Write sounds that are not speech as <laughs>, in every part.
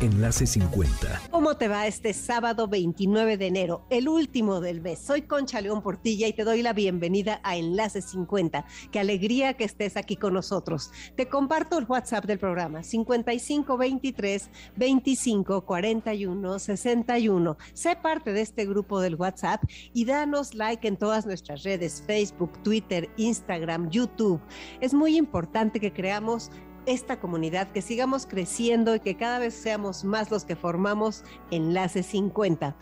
Enlace 50. ¿Cómo te va este sábado 29 de enero, el último del mes? Soy Concha León Portilla y te doy la bienvenida a Enlace 50. Qué alegría que estés aquí con nosotros. Te comparto el WhatsApp del programa 5523 25 41 61. Sé parte de este grupo del WhatsApp y danos like en todas nuestras redes, Facebook, Twitter, Instagram, YouTube. Es muy importante que creamos esta comunidad, que sigamos creciendo y que cada vez seamos más los que formamos Enlace 50.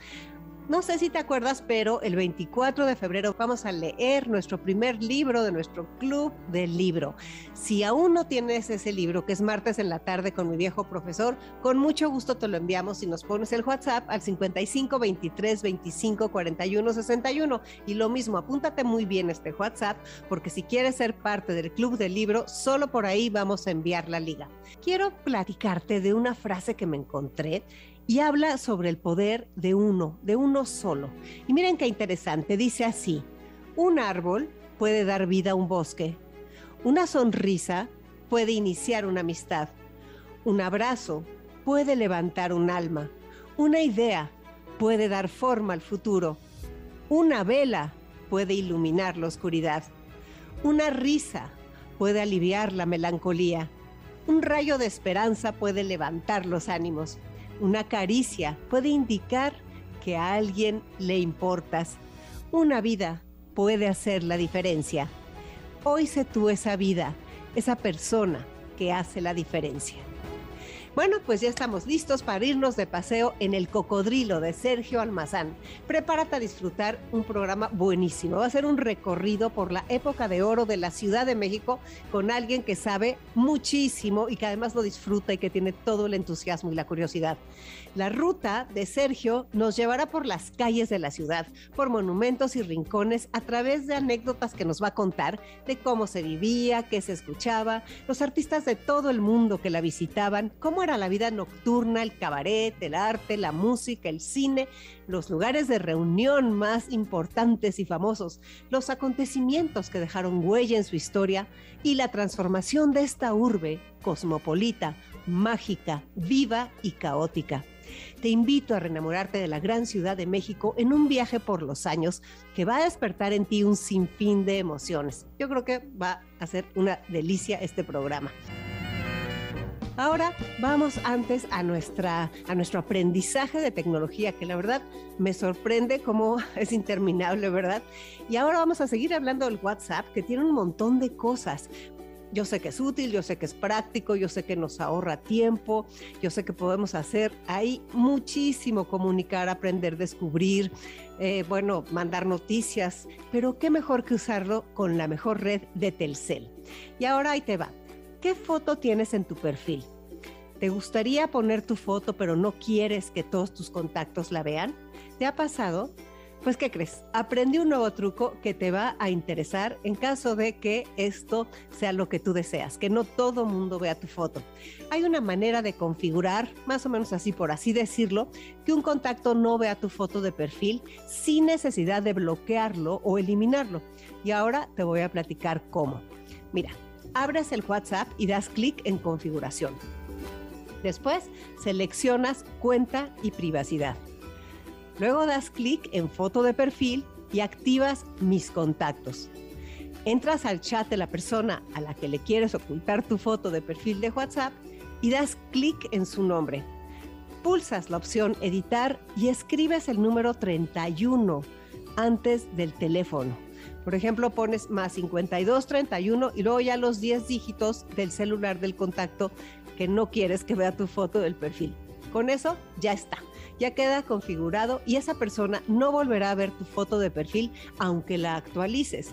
No sé si te acuerdas, pero el 24 de febrero vamos a leer nuestro primer libro de nuestro club del libro. Si aún no tienes ese libro, que es martes en la tarde con mi viejo profesor, con mucho gusto te lo enviamos y nos pones el WhatsApp al 55 23 25 41 61. Y lo mismo, apúntate muy bien este WhatsApp, porque si quieres ser parte del club del libro, solo por ahí vamos a enviar la liga. Quiero platicarte de una frase que me encontré y habla sobre el poder de uno, de uno solo. Y miren qué interesante, dice así, un árbol puede dar vida a un bosque, una sonrisa puede iniciar una amistad, un abrazo puede levantar un alma, una idea puede dar forma al futuro, una vela puede iluminar la oscuridad, una risa puede aliviar la melancolía, un rayo de esperanza puede levantar los ánimos. Una caricia puede indicar que a alguien le importas. Una vida puede hacer la diferencia. Hoy sé tú esa vida, esa persona que hace la diferencia. Bueno, pues ya estamos listos para irnos de paseo en el cocodrilo de Sergio Almazán. Prepárate a disfrutar un programa buenísimo. Va a ser un recorrido por la época de oro de la Ciudad de México con alguien que sabe muchísimo y que además lo disfruta y que tiene todo el entusiasmo y la curiosidad. La ruta de Sergio nos llevará por las calles de la ciudad, por monumentos y rincones, a través de anécdotas que nos va a contar de cómo se vivía, qué se escuchaba, los artistas de todo el mundo que la visitaban, cómo era la vida nocturna, el cabaret, el arte, la música, el cine, los lugares de reunión más importantes y famosos, los acontecimientos que dejaron huella en su historia y la transformación de esta urbe cosmopolita, mágica, viva y caótica. Te invito a reenamorarte de la gran ciudad de México en un viaje por los años que va a despertar en ti un sinfín de emociones. Yo creo que va a ser una delicia este programa. Ahora vamos antes a, nuestra, a nuestro aprendizaje de tecnología, que la verdad me sorprende cómo <laughs> es interminable, ¿verdad? Y ahora vamos a seguir hablando del WhatsApp, que tiene un montón de cosas. Yo sé que es útil, yo sé que es práctico, yo sé que nos ahorra tiempo, yo sé que podemos hacer ahí muchísimo, comunicar, aprender, descubrir, eh, bueno, mandar noticias, pero qué mejor que usarlo con la mejor red de Telcel. Y ahora ahí te va. ¿Qué foto tienes en tu perfil? ¿Te gustaría poner tu foto pero no quieres que todos tus contactos la vean? ¿Te ha pasado? Pues ¿qué crees? Aprendí un nuevo truco que te va a interesar en caso de que esto sea lo que tú deseas, que no todo mundo vea tu foto. Hay una manera de configurar, más o menos así por así decirlo, que un contacto no vea tu foto de perfil sin necesidad de bloquearlo o eliminarlo. Y ahora te voy a platicar cómo. Mira, abres el WhatsApp y das clic en configuración. Después seleccionas cuenta y privacidad. Luego das clic en foto de perfil y activas mis contactos. Entras al chat de la persona a la que le quieres ocultar tu foto de perfil de WhatsApp y das clic en su nombre. Pulsas la opción editar y escribes el número 31 antes del teléfono. Por ejemplo, pones más 52 31 y luego ya los 10 dígitos del celular del contacto que no quieres que vea tu foto del perfil. Con eso ya está, ya queda configurado y esa persona no volverá a ver tu foto de perfil aunque la actualices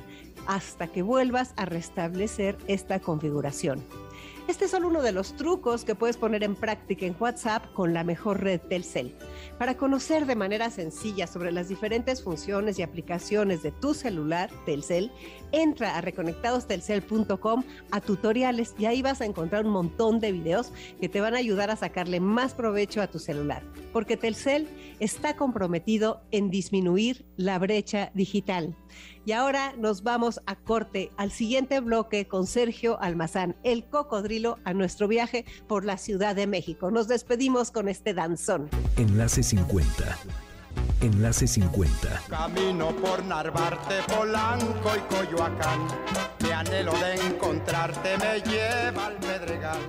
hasta que vuelvas a restablecer esta configuración. Este es solo uno de los trucos que puedes poner en práctica en WhatsApp con la mejor red Telcel. Para conocer de manera sencilla sobre las diferentes funciones y aplicaciones de tu celular Telcel, entra a reconectadostelcel.com a tutoriales y ahí vas a encontrar un montón de videos que te van a ayudar a sacarle más provecho a tu celular, porque Telcel está comprometido en disminuir la brecha digital. Y ahora nos vamos a corte al siguiente bloque con Sergio Almazán, el cocodrilo, a nuestro viaje por la Ciudad de México. Nos despedimos con este danzón. Enlace 50. Enlace 50. Camino por Narvarte, Polanco y Coyoacán. Mi anhelo de encontrarte me lleva al Pedregal.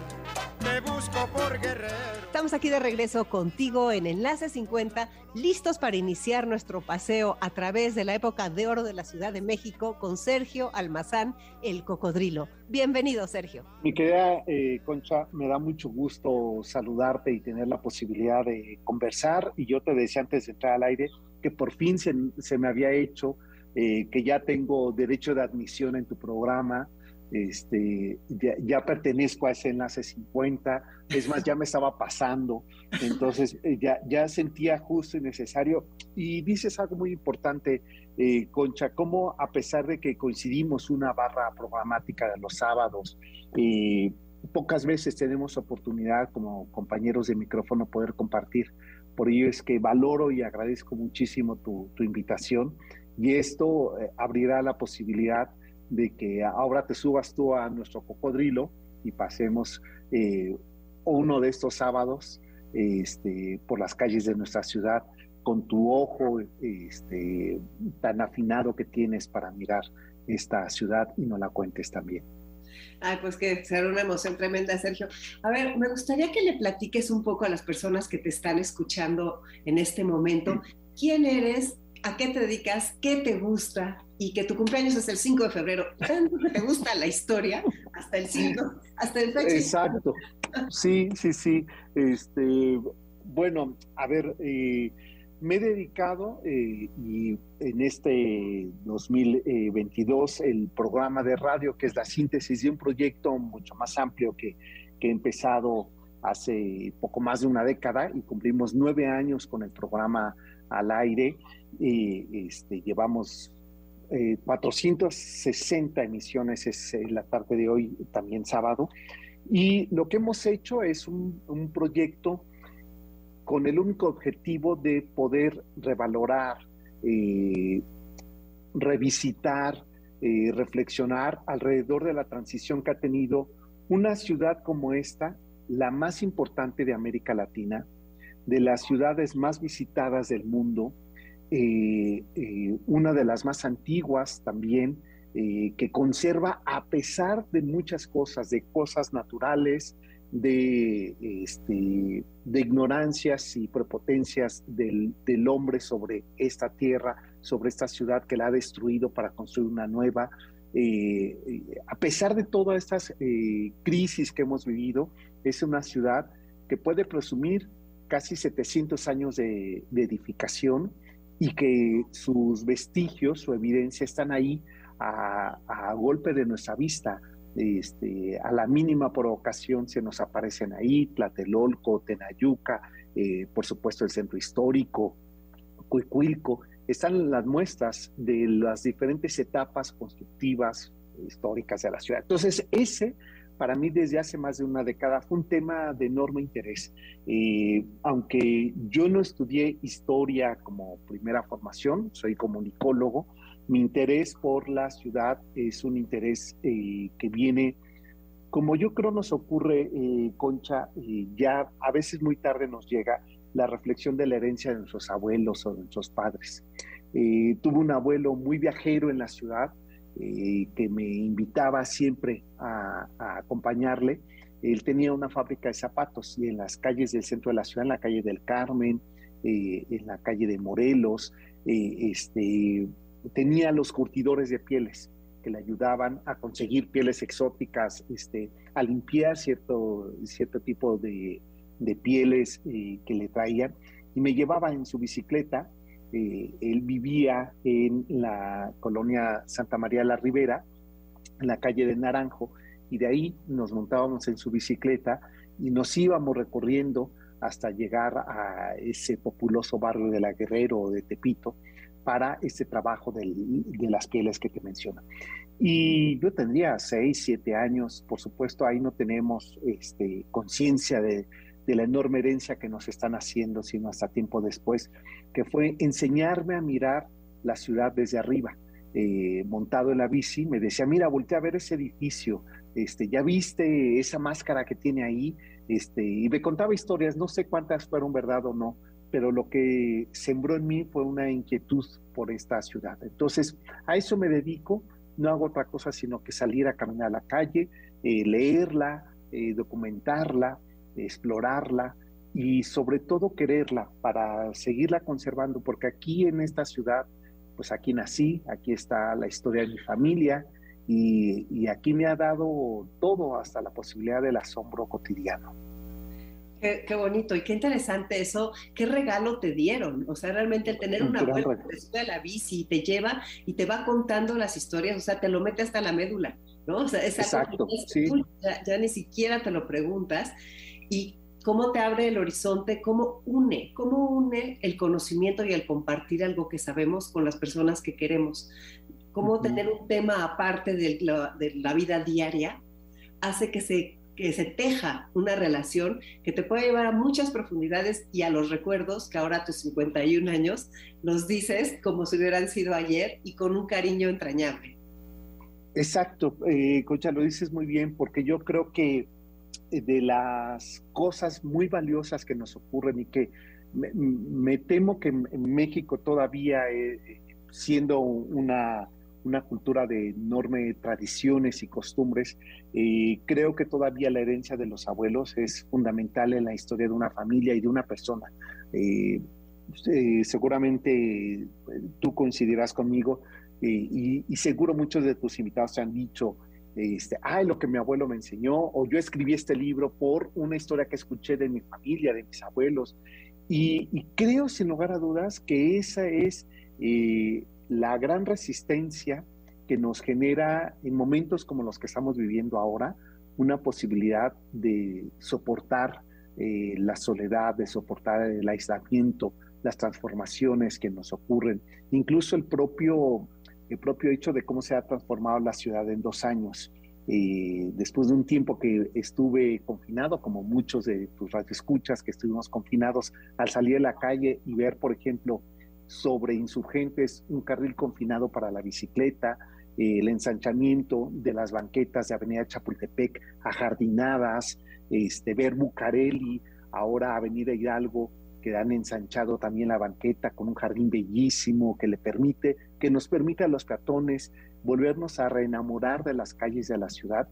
Te busco por Guerrero. Estamos aquí de regreso contigo en Enlace 50, listos para iniciar nuestro paseo a través de la época de oro de la Ciudad de México con Sergio Almazán, el cocodrilo. Bienvenido, Sergio. Mi querida eh, Concha, me da mucho gusto saludarte y tener la posibilidad de conversar. Y yo te decía antes de entrar al aire que por fin se, se me había hecho, eh, que ya tengo derecho de admisión en tu programa este, ya, pertenezco a ese enlace 50, es más, ya me estaba pasando, entonces eh, ya, ya sentía justo y necesario. Y dices algo muy importante, eh, Concha, cómo a pesar de que coincidimos una barra programática de los sábados, eh, pocas veces tenemos oportunidad como compañeros de micrófono poder compartir. Por ello es que valoro y agradezco muchísimo tu, tu invitación y esto abrirá la posibilidad de que ahora te subas tú a nuestro cocodrilo y pasemos eh, uno de estos sábados este, por las calles de nuestra ciudad con tu ojo este, tan afinado que tienes para mirar esta ciudad y no la cuentes también. Ay, pues que será una emoción tremenda, Sergio. A ver, me gustaría que le platiques un poco a las personas que te están escuchando en este momento. ¿Quién eres? ¿A qué te dedicas? ¿Qué te gusta? y que tu cumpleaños es el 5 de febrero, te gusta la historia, hasta el 5, hasta el fecha. Exacto. Sí, sí, sí. Este, bueno, a ver, eh, me he dedicado eh, y en este 2022 el programa de radio, que es la síntesis de un proyecto mucho más amplio que, que he empezado hace poco más de una década y cumplimos nueve años con el programa al aire. Y, este, llevamos 460 eh, emisiones es eh, la tarde de hoy, también sábado. Y lo que hemos hecho es un, proyecto con el único objetivo de poder revalorar, eh, revisitar, reflexionar alrededor de la transición que ha tenido una ciudad como esta, la más importante de América Latina, de las ciudades más visitadas del mundo, eh, eh, una de las más antiguas también, eh, que conserva a pesar de muchas cosas, de cosas naturales, de, este, de ignorancias y prepotencias del, del, hombre sobre esta tierra, sobre esta ciudad que la ha destruido para construir una nueva. a pesar de todas estas crisis que hemos vivido, es una ciudad que puede presumir casi 700 años de, de edificación, y que sus vestigios, su evidencia están ahí a, golpe de nuestra vista. Este, a la mínima provocación se nos aparecen ahí Tlatelolco, Tenayuca, eh, por supuesto el centro histórico, Cuicuilco, están las muestras de las diferentes etapas constructivas históricas de la ciudad. Entonces, ese para mí desde hace más de una década fue un tema de enorme interés. Eh, aunque yo no estudié historia como primera formación, soy comunicólogo, mi interés por la ciudad es un interés eh, que viene, como yo creo nos ocurre, eh, Concha, ya a veces muy tarde nos llega la reflexión de la herencia de nuestros abuelos o de nuestros padres. tuve un abuelo muy viajero en la ciudad, eh, que me invitaba siempre a, acompañarle. Él tenía una fábrica de zapatos y en las calles del centro de la ciudad, en la calle del Carmen, eh, en la calle de Morelos, eh, este, tenía los curtidores de pieles que le ayudaban a conseguir pieles exóticas, este, a limpiar cierto, cierto tipo de, de pieles que le traían. Y me llevaba en su bicicleta eh, él vivía en la colonia Santa María la Ribera, en la calle de Naranjo, y de ahí nos montábamos en su bicicleta y nos íbamos recorriendo hasta llegar a ese populoso barrio de La Guerrero o de Tepito para ese trabajo de las pieles que te menciono. Y yo tendría seis, siete años, por supuesto, ahí no tenemos este, conciencia de la enorme herencia que nos están haciendo, sino hasta tiempo después, que fue enseñarme a mirar la ciudad desde arriba. Eh, montado en la bici, me decía, mira, voltea a ver ese edificio, este, ya viste esa máscara que tiene ahí, este, y me contaba historias, no sé cuántas fueron verdad o no, pero lo que sembró en mí fue una inquietud por esta ciudad. Entonces, a eso me dedico, no hago otra cosa sino que salir a caminar a la calle, eh, leerla, eh, documentarla, explorarla y sobre todo quererla para seguirla conservando, porque aquí en esta ciudad, pues aquí nací, aquí está la historia de mi familia y, aquí me ha dado todo hasta la posibilidad del asombro cotidiano. Qué, bonito y qué interesante eso. ¿Qué regalo te dieron? O sea, realmente el tener una abuelo que te sube a la bici y te lleva y te va contando las historias, o sea, te lo mete hasta la médula, ¿no? O sea, es Exacto, sí. ya, ni siquiera te lo preguntas y cómo te abre el horizonte, cómo une, cómo une el conocimiento y el compartir algo que sabemos con las personas que queremos. Cómo tener un tema aparte de la, vida diaria hace que se, que se teja una relación que te puede llevar a muchas profundidades y a los recuerdos que ahora a tus 51 años los dices como si hubieran sido ayer y con un cariño entrañable. Exacto, eh, Concha, lo dices muy bien, porque yo creo que de las cosas muy valiosas que nos ocurren y que me, temo que en México todavía, eh, siendo una, una, cultura de enormes tradiciones y costumbres, eh, creo que todavía la herencia de los abuelos es fundamental en la historia de una familia y de una persona. Eh, seguramente tú coincidirás conmigo y, y seguro muchos de tus invitados te han dicho, este, ay, lo que mi abuelo me enseñó, o yo escribí este libro por una historia que escuché de mi familia, de mis abuelos. Y, creo, sin lugar a dudas, que esa es eh, la gran resistencia que nos genera en momentos como los que estamos viviendo ahora, una posibilidad de soportar eh, la soledad, de soportar el aislamiento, las transformaciones que nos ocurren, incluso el propio el propio hecho de cómo se ha transformado la ciudad en dos años. Eh, después de un tiempo que estuve confinado, como muchos de tus radioescuchas que estuvimos confinados, al salir a la calle y ver, por ejemplo, sobre insurgentes un carril confinado para la bicicleta, el ensanchamiento de las banquetas de Avenida Chapultepec ajardinadas, este, ver Bucareli, ahora Avenida Hidalgo, que han ensanchado también la banqueta con un jardín bellísimo que le permite, que nos permite a los peatones volvernos a reenamorar de las calles de la ciudad,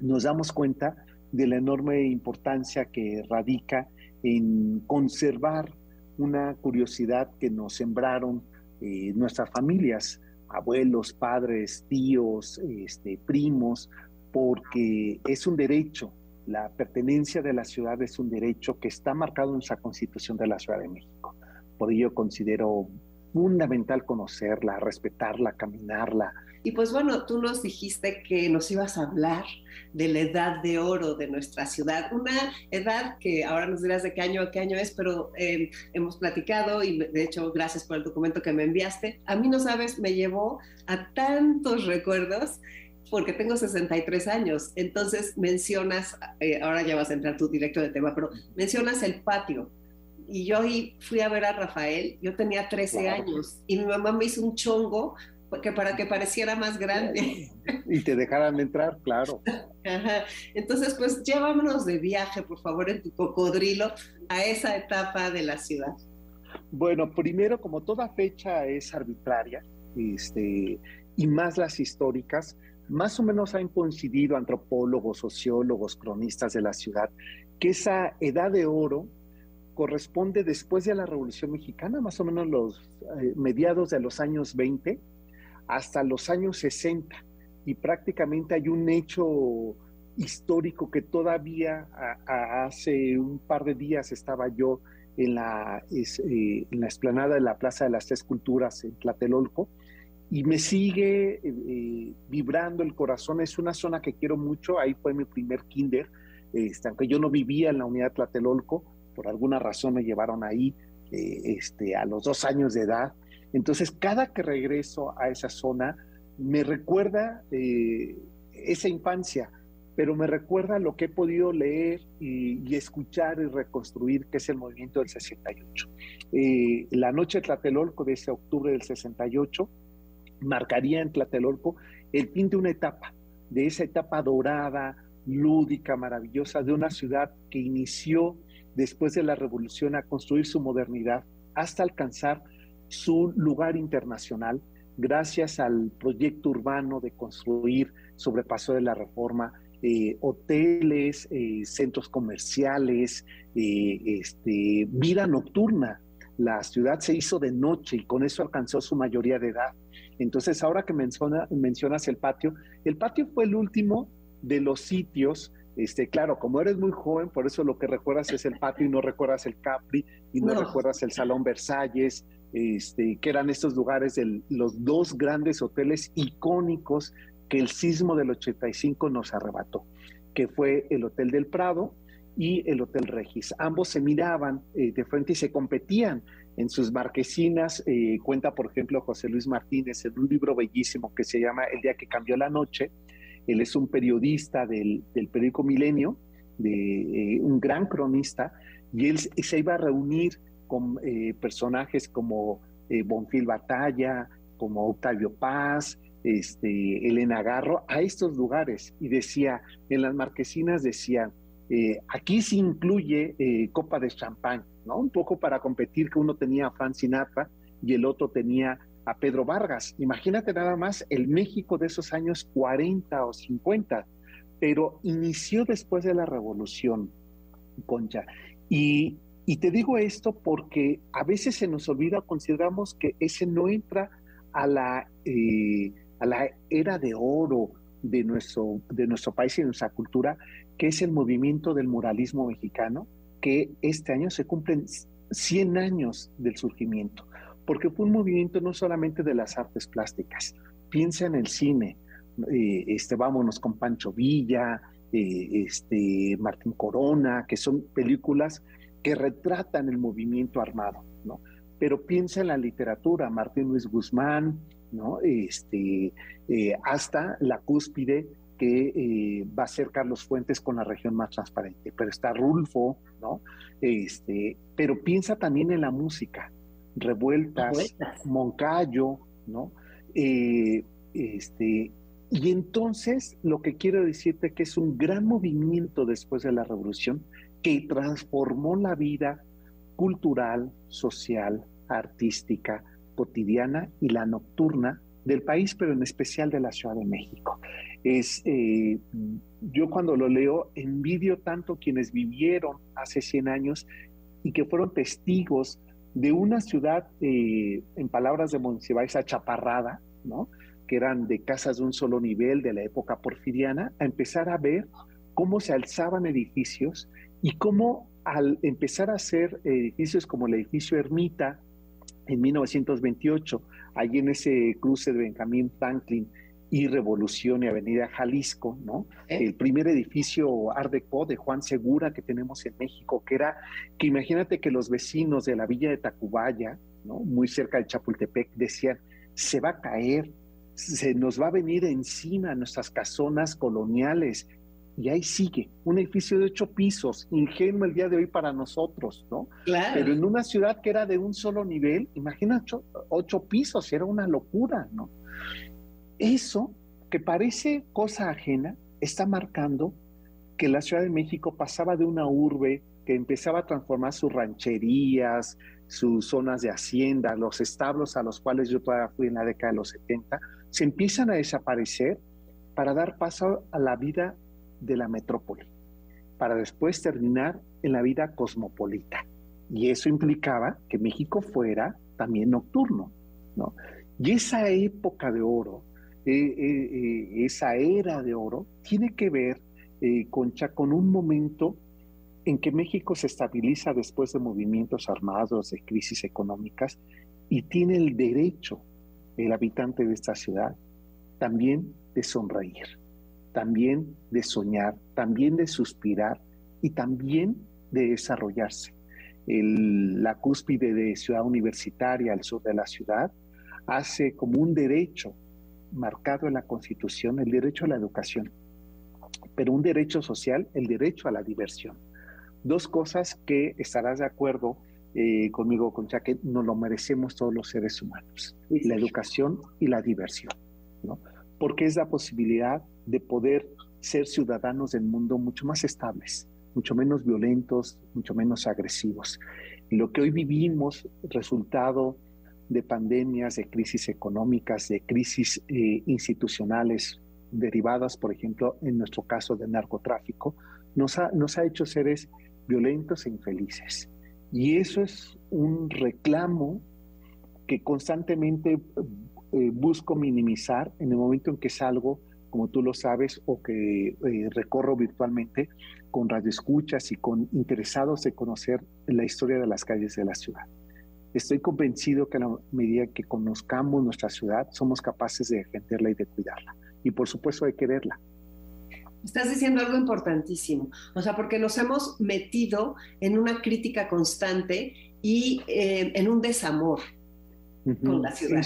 nos damos cuenta de la enorme importancia que radica en conservar una curiosidad que nos sembraron eh, nuestras familias, abuelos, padres, tíos, este, primos, porque es un derecho la pertenencia de la ciudad es un derecho que está marcado en esa constitución de la Ciudad de México. Por ello considero fundamental conocerla, respetarla, caminarla. Y pues bueno, tú nos dijiste que nos ibas a hablar de la edad de oro de nuestra ciudad, una edad que ahora nos dirás de qué año a qué año es, pero eh, hemos platicado y de hecho gracias por el documento que me enviaste. A mí, no sabes, me llevó a tantos recuerdos porque tengo 63 años. Entonces mencionas, eh, ahora ya vas a entrar tú directo de tema, pero mencionas el patio. Y yo ahí fui a ver a Rafael, yo tenía 13 años y mi mamá me hizo un chongo que para que pareciera más grande. <laughs> Y te dejaran entrar, claro. <laughs> Entonces, pues llévanos de viaje, por favor, en tu cocodrilo a esa etapa de la ciudad. Bueno, primero, como toda fecha es arbitraria, este, y más las históricas, más o menos han coincidido antropólogos, sociólogos, cronistas de la ciudad, que esa edad de oro corresponde después de la Revolución Mexicana, más o menos los eh, mediados de los años 20 hasta los años 60. Y prácticamente hay un hecho histórico que todavía hace un par de días estaba yo en la, eh, la explanada de la Plaza de las Tres Culturas en Tlatelolco, y me sigue vibrando el corazón. Es una zona que quiero mucho. Ahí fue mi primer kinder. Este, aunque yo no vivía en la unidad Tlatelolco, por alguna razón me llevaron ahí este, a los dos años de edad. Entonces, cada que regreso a esa zona, me recuerda esa infancia pero me recuerda lo que he podido leer y, escuchar y reconstruir, que es el movimiento del 68. Eh, la noche Tlatelolco de ese octubre del 68 marcaría en Tlatelolco el fin de una etapa, de esa etapa dorada, lúdica, maravillosa, de una ciudad que inició después de la revolución a construir su modernidad hasta alcanzar su lugar internacional gracias al proyecto urbano de construir sobrepaso de la reforma eh, hoteles, eh, centros comerciales, eh, este, vida nocturna. La ciudad se hizo de noche y con eso alcanzó su mayoría de edad. Entonces, ahora que mencionas el patio, el patio fue el último de los sitios este, claro, como eres muy joven, por eso lo que recuerdas es el patio y no recuerdas el Capri y no, recuerdas el Salón Versalles, este, que eran estos lugares de los dos grandes hoteles icónicos que el sismo del 85 nos arrebató, que fue el Hotel del Prado y el Hotel Regis. Ambos se miraban eh, de frente y se competían en sus marquesinas. Eh, cuenta, por ejemplo, José Luis Martínez en un libro bellísimo que se llama El día que cambió la noche. Él es un periodista del, periódico Milenio, de, eh, un gran cronista, y él se iba a reunir con personajes como Bonfil Batalla, como Octavio Paz, este, Elena Garro a estos lugares y decía, en las marquesinas decía, eh, aquí se incluye eh, copa de champán, ¿no? Un poco para competir que uno tenía a Frank Sinatra y el otro tenía a Pedro Vargas. Imagínate nada más el México de esos años 40 o 50, pero inició después de la revolución, Concha. Y, te digo esto porque a veces se nos olvida, consideramos que ese no entra a la... Eh, a la era de oro de nuestro, de nuestro país y de nuestra cultura, que es el movimiento del muralismo mexicano, que este año se cumplen 100 años del surgimiento, porque fue un movimiento no solamente de las artes plásticas, piensa en el cine, eh, este, vámonos con Pancho Villa, eh, este, Martín Corona, que son películas que retratan el movimiento armado, ¿no? Pero piensa en la literatura, Martín Luis Guzmán, ¿no? Este, eh, hasta la cúspide que eh, va a ser Carlos Fuentes con la región más transparente. Pero está Rulfo, ¿no? Este, pero piensa también en la música, Revueltas, Moncayo, ¿no? Eh, este, y entonces lo que quiero decirte que es un gran movimiento después de la revolución que transformó la vida cultural, social, artística, cotidiana y la nocturna del país, pero en especial de la Ciudad de México. Es, eh, yo cuando lo leo envidio tanto quienes vivieron hace 100 años y que fueron testigos de una ciudad, eh, en palabras de Monsiváis, achaparrada, ¿no? que eran de casas de un solo nivel de la época porfiriana, a empezar a ver cómo se alzaban edificios y cómo al empezar a hacer edificios como el edificio Ermita, en 1928, allí en ese cruce de Benjamín Franklin y Revolución y Avenida Jalisco, ¿no? ¿Eh? El primer edificio Art Deco de Juan Segura que tenemos en México, que era, que imagínate que los vecinos de la villa de Tacubaya, ¿no? Muy cerca de Chapultepec, decían, se va a caer, se nos va a venir encima nuestras casonas coloniales, y ahí sigue, un edificio de ocho pisos, ingenuo el día de hoy para nosotros, ¿no? Claro. Pero en una ciudad que era de un solo nivel, imagina ocho, pisos, era una locura, ¿no? Eso, que parece cosa ajena, está marcando que la Ciudad de México pasaba de una urbe que empezaba a transformar sus rancherías, sus zonas de hacienda, los establos a los cuales yo todavía fui en la década de los 70, se empiezan a desaparecer para dar paso a la vida de la metrópoli, para después terminar en la vida cosmopolita. Y eso implicaba que México fuera también nocturno, ¿no? Y esa época de oro, eh, eh, eh, esa era de oro, tiene que ver, Concha, con un momento en que México se estabiliza después de movimientos armados, de crisis económicas, y tiene el derecho el habitante de esta ciudad, también de sonreír, también de soñar, también de suspirar y también de desarrollarse. la cúspide de ciudad universitaria al sur de la ciudad hace como un derecho marcado en la Constitución, el derecho a la educación, pero un derecho social, el derecho a la diversión. Dos cosas que estarás de acuerdo eh, conmigo, Concha, que nos lo merecemos todos los seres humanos, la educación y la diversión, ¿no? Porque es la posibilidad de poder ser ciudadanos del mundo mucho más estables, mucho menos violentos, mucho menos agresivos. Y lo que hoy vivimos, resultado de pandemias, de crisis económicas, de crisis eh, institucionales derivadas, por ejemplo, en nuestro caso de narcotráfico, nos ha, nos ha hecho seres violentos e infelices. Y eso es un reclamo que constantemente eh, busco minimizar en el momento en que salgo, como tú lo sabes, o que eh, recorro virtualmente con radioescuchas y con interesados de conocer la historia de las calles de la ciudad. Estoy convencido que a la medida que conozcamos nuestra ciudad, somos capaces de defenderla y de cuidarla. Y por supuesto de quererla. Estás diciendo algo importantísimo, o sea, porque nos hemos metido en una crítica constante y eh, en un desamor con la ciudad.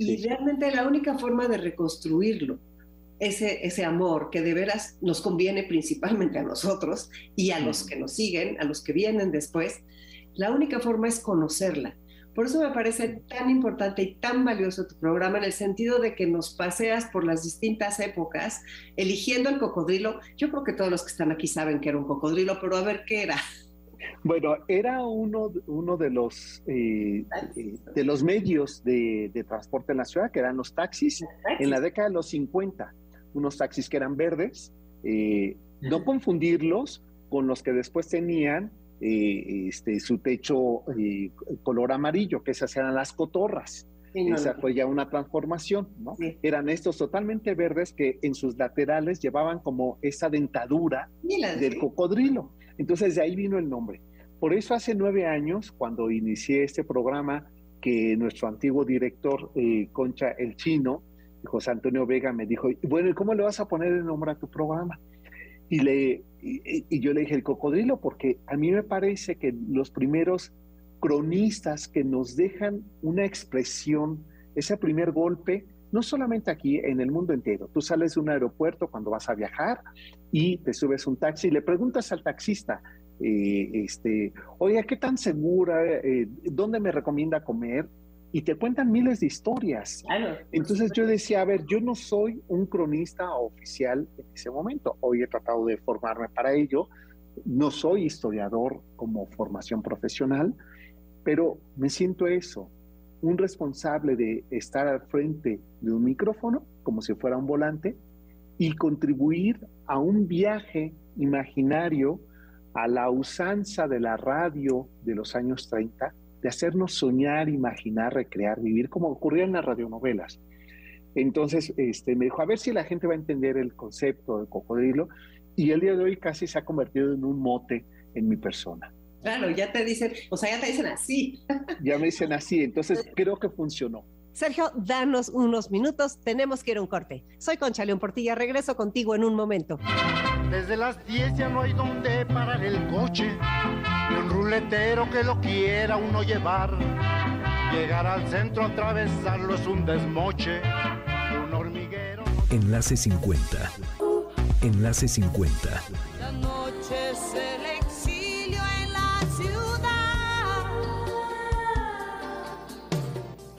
Y realmente la única forma de reconstruirlo, ese, ese amor que de veras nos conviene principalmente a nosotros y a los que nos siguen, a los que vienen después, la única forma es conocerla. Por eso me parece tan importante y tan valioso tu programa en el sentido de que nos paseas por las distintas épocas, eligiendo el cocodrilo. Yo creo que todos los que están aquí saben que era un cocodrilo, pero a ver qué era. Bueno, era uno, uno de, los, eh, eh, de los medios de, transporte en la ciudad, que eran los taxis, en la década de los 50. Unos taxis que eran verdes, eh, no confundirlos con los que después tenían eh, este, su techo color amarillo, que esas eran las cotorras. Esa fue ya una transformación, ¿no? Eran estos totalmente verdes que en sus laterales llevaban como esa dentadura del cocodrilo. Entonces de ahí vino el nombre. Por eso hace nueve años, cuando inicié este programa, que nuestro antiguo director, eh, Concha el Chino, José Antonio Vega, me dijo, bueno, ¿y cómo le vas a poner el nombre a tu programa? Y, le, y, yo le dije el cocodrilo porque a mí me parece que los primeros cronistas que nos dejan una expresión, ese primer golpe, no solamente aquí, en el mundo entero. Tú sales de un aeropuerto cuando vas a viajar y te subes un taxi y le preguntas al taxista, eh, este, oye, ¿qué tan segura? Eh, ¿Dónde me recomienda comer? y te cuentan miles de historias. Entonces yo decía, a ver, yo no soy un cronista oficial en ese momento. Hoy he tratado de formarme para ello. No soy historiador como formación profesional, pero me siento eso, un responsable de estar al frente de un micrófono, como si fuera un volante, y contribuir a un viaje imaginario a la usanza de la radio de los años 30 de hacernos soñar, imaginar, recrear, vivir como ocurría en las radionovelas. Entonces, este, me dijo, a ver si la gente va a entender el concepto del cocodrilo, y el día de hoy casi se ha convertido en un mote en mi persona. Claro, ya te dicen, o sea, ya te dicen así. <laughs> Ya me dicen así, entonces creo que funcionó. Sergio, danos unos minutos, tenemos que ir a un corte. Soy Concha León Portilla, regreso contigo en un momento. Desde las 10 ya no hay donde parar el coche, ni un ruletero que lo quiera uno llevar. Llegar al centro, atravesarlo es un desmoche, un hormiguero. Enlace 50. Enlace 50. La noche se Gracias.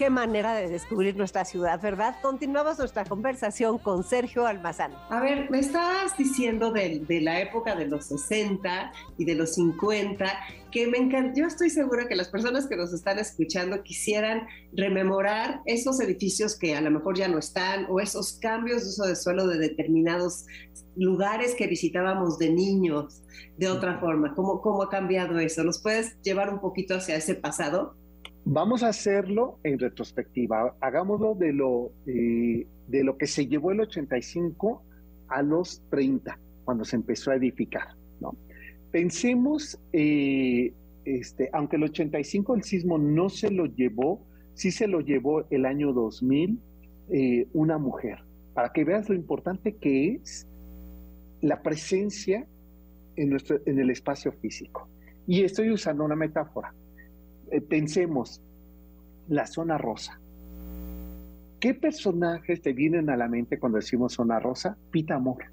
Qué manera de descubrir nuestra ciudad, ¿verdad? Continuamos nuestra conversación con Sergio Almazán. A ver, me estabas diciendo de, la época de los 60 y de los 50 que me encanta. Yo estoy segura que las personas que nos están escuchando quisieran rememorar esos edificios que a lo mejor ya no están o esos cambios de uso de suelo de determinados lugares que visitábamos de niños de otra forma. ¿Cómo, cómo ha cambiado eso? ¿Nos puedes llevar un poquito hacia ese pasado? Vamos a hacerlo en retrospectiva. Hagámoslo de lo, eh, de lo que se llevó el 85 a los 30, cuando se empezó a edificar. ¿no? Pensemos, eh, este, aunque el 85 el sismo no se lo llevó sí se lo llevó el año 2000 eh, una mujer, para que veas lo importante que es la presencia en, nuestro, en el espacio físico. Y estoy usando una metáfora. Eh, pensemos, la zona rosa. ¿Qué personajes te vienen a la mente cuando decimos zona rosa? Pita Amor.